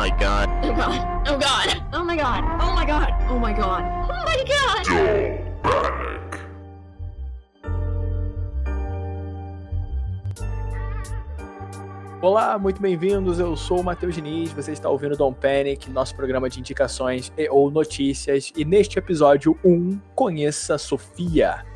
my god. Oh god. Oh god. Oh my god. Oh my god. Oh my god. Oh my god. Panic. Olá, muito bem-vindos. Eu sou o Matheus Diniz. Você está ouvindo Dom Panic, nosso programa de indicações e ou notícias. E neste episódio 1, conheça Sofia.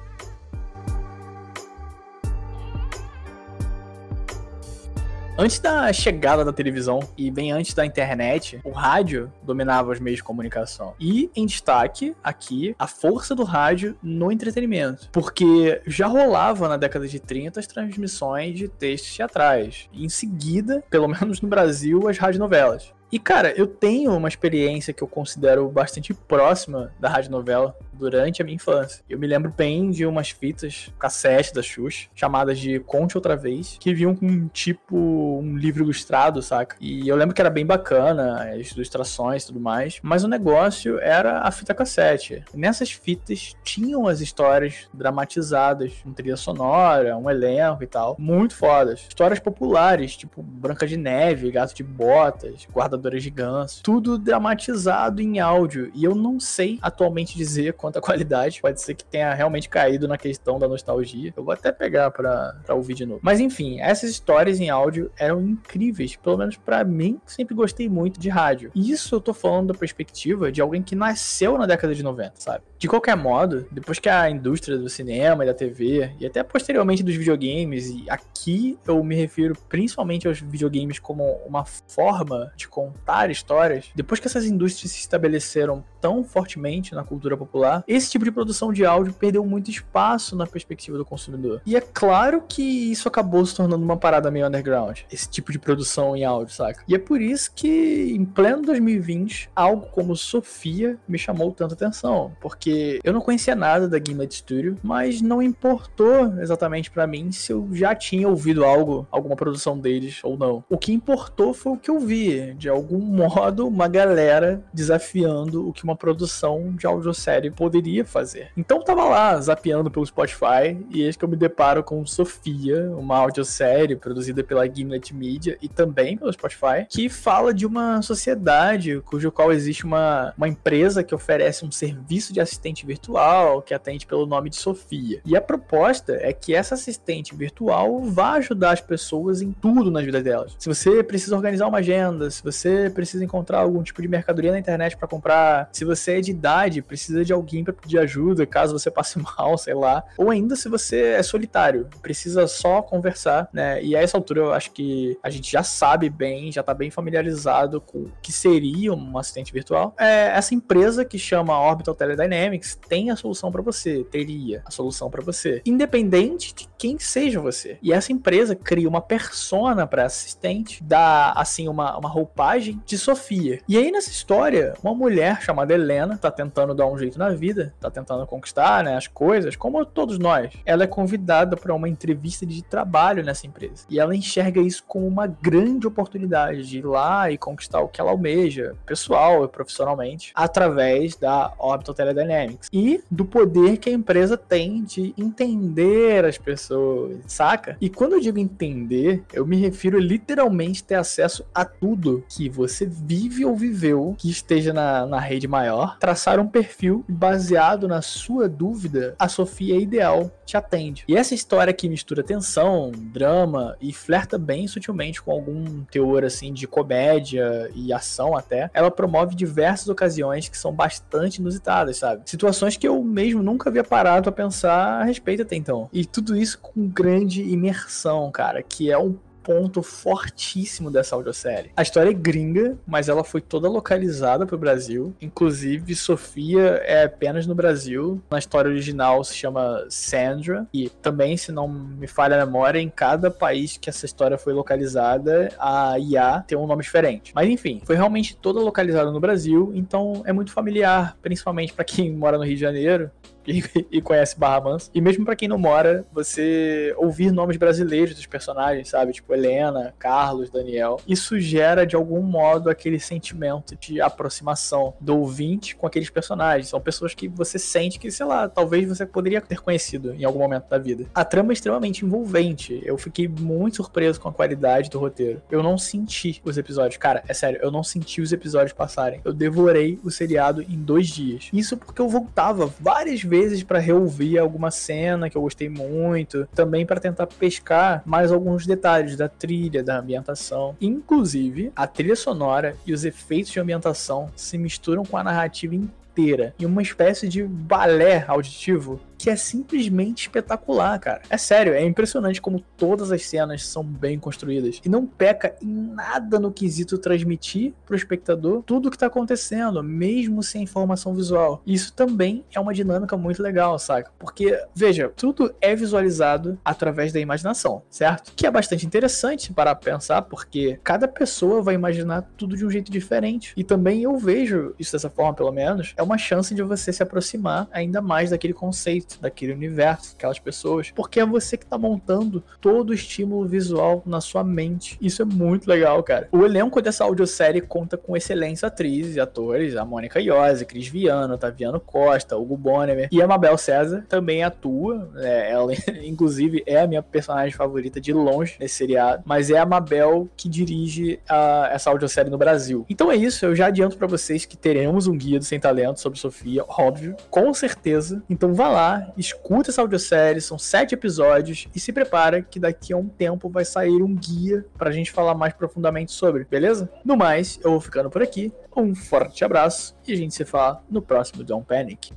Antes da chegada da televisão e bem antes da internet, o rádio dominava os meios de comunicação. E em destaque aqui a força do rádio no entretenimento, porque já rolava na década de 30 as transmissões de textos teatrais. Em seguida, pelo menos no Brasil, as radionovelas. E cara, eu tenho uma experiência que eu considero bastante próxima da radionovela durante a minha infância. Eu me lembro bem de umas fitas cassete da Xuxa, chamadas de Conte Outra Vez, que vinham com tipo um livro ilustrado, saca? E eu lembro que era bem bacana, as ilustrações e tudo mais, mas o negócio era a fita cassete. Nessas fitas tinham as histórias dramatizadas, com trilha sonora, um elenco e tal, muito fodas. Histórias populares, tipo Branca de Neve, Gato de Botas, Guardadora de Ganso, tudo dramatizado em áudio. E eu não sei atualmente dizer quanto qualidade. Pode ser que tenha realmente caído na questão da nostalgia. Eu vou até pegar pra, pra ouvir de novo. Mas enfim, essas histórias em áudio eram incríveis. Pelo menos para mim, sempre gostei muito de rádio. E isso eu tô falando da perspectiva de alguém que nasceu na década de 90, sabe? De qualquer modo, depois que a indústria do cinema e da TV, e até posteriormente dos videogames, e aqui eu me refiro principalmente aos videogames como uma forma de contar histórias, depois que essas indústrias se estabeleceram tão fortemente na cultura popular, esse tipo de produção de áudio perdeu muito espaço na perspectiva do consumidor. E é claro que isso acabou se tornando uma parada meio underground, esse tipo de produção em áudio, saca? E é por isso que, em pleno 2020, algo como Sofia me chamou tanta atenção, porque eu não conhecia nada da Gimlet Studio, mas não importou exatamente para mim se eu já tinha ouvido algo, alguma produção deles ou não. O que importou foi o que eu vi, de algum modo, uma galera desafiando o que uma produção de audiosérie poderia fazer. Então eu tava lá, zapeando pelo Spotify, e eis que eu me deparo com Sofia, uma audiosérie produzida pela Gimlet Media e também pelo Spotify, que fala de uma sociedade cujo qual existe uma, uma empresa que oferece um serviço de assistente virtual que atende pelo nome de Sofia. E a proposta é que essa assistente virtual vá ajudar as pessoas em tudo na vida delas. Se você precisa organizar uma agenda, se você precisa encontrar algum tipo de mercadoria na internet para comprar, se você é de idade, precisa de alguém para pedir ajuda caso você passe mal, sei lá, ou ainda se você é solitário, precisa só conversar, né? E a essa altura eu acho que a gente já sabe bem, já tá bem familiarizado com o que seria um assistente virtual. É essa empresa que chama Orbital Teledynamics Dynamics tem a solução para você, teria a solução para você, independente de quem seja você. E essa empresa cria uma persona para assistente, dá assim uma, uma roupagem de Sofia. E aí nessa história, uma mulher chamada Helena tá tentando dar um jeito na vida, tá tentando conquistar, né, as coisas, como todos nós. Ela é convidada para uma entrevista de trabalho nessa empresa. E ela enxerga isso como uma grande oportunidade de ir lá e conquistar o que ela almeja, pessoal e profissionalmente, através da Orbital Teledynamics Dynamics e do poder que a empresa tem de entender as pessoas, saca? E quando eu digo entender, eu me refiro literalmente ter acesso a tudo que você vive ou viveu que esteja na, na rede maior, traçar um perfil baseado na sua dúvida, a Sofia é ideal te atende. E essa história que mistura tensão, drama e flerta bem sutilmente com algum teor assim de comédia e ação até, ela promove diversas ocasiões que são bastante inusitadas, sabe? Situações que eu mesmo nunca havia parado a pensar a respeito até então. E tudo isso com grande imersão, cara, que é um ponto fortíssimo dessa audiosérie. A história é gringa, mas ela foi toda localizada para o Brasil. Inclusive, Sofia é apenas no Brasil. Na história original se chama Sandra. E também, se não me falha a memória, em cada país que essa história foi localizada, a IA tem um nome diferente. Mas enfim, foi realmente toda localizada no Brasil, então é muito familiar, principalmente para quem mora no Rio de Janeiro e, e conhece Barra Mansa. E mesmo para quem não mora, você ouvir nomes brasileiros dos personagens, sabe? Tipo Helena, Carlos, Daniel. Isso gera de algum modo aquele sentimento de aproximação do ouvinte com aqueles personagens. São pessoas que você sente que, sei lá, talvez você poderia ter conhecido em algum momento da vida. A trama é extremamente envolvente. Eu fiquei muito surpreso com a qualidade do roteiro. Eu não senti os episódios. Cara, é sério, eu não senti os episódios passarem. Eu devorei o seriado em dois dias. Isso porque eu voltava várias vezes para reouvir alguma cena que eu gostei muito, também para tentar pescar mais alguns detalhes da trilha, da ambientação. Inclusive, a trilha sonora e os efeitos de ambientação se misturam com a narrativa inteira em uma espécie de balé auditivo que é simplesmente espetacular, cara. É sério, é impressionante como todas as cenas são bem construídas e não peca em nada no quesito transmitir pro espectador tudo o que tá acontecendo, mesmo sem informação visual. Isso também é uma dinâmica muito legal, saca? Porque, veja, tudo é visualizado através da imaginação, certo? Que é bastante interessante para pensar, porque cada pessoa vai imaginar tudo de um jeito diferente. E também eu vejo isso dessa forma, pelo menos, é uma chance de você se aproximar ainda mais daquele conceito daquele universo, aquelas pessoas, porque é você que tá montando todo o estímulo visual na sua mente. Isso é muito legal, cara. O elenco dessa audiosérie conta com excelentes atrizes e atores, a Mônica Iose, Cris Viano, Taviano Costa, Hugo Bonner e a Mabel César também atua. É, ela, inclusive, é a minha personagem favorita de longe nesse seriado, mas é a Mabel que dirige a, essa audiosérie no Brasil. Então é isso, eu já adianto para vocês que teremos um guia do Sem Talento sobre Sofia, óbvio, com certeza. Então vá escuta essa audiosérie, são sete episódios, e se prepara que daqui a um tempo vai sair um guia pra gente falar mais profundamente sobre, beleza? No mais, eu vou ficando por aqui, um forte abraço e a gente se fala no próximo Don't Panic.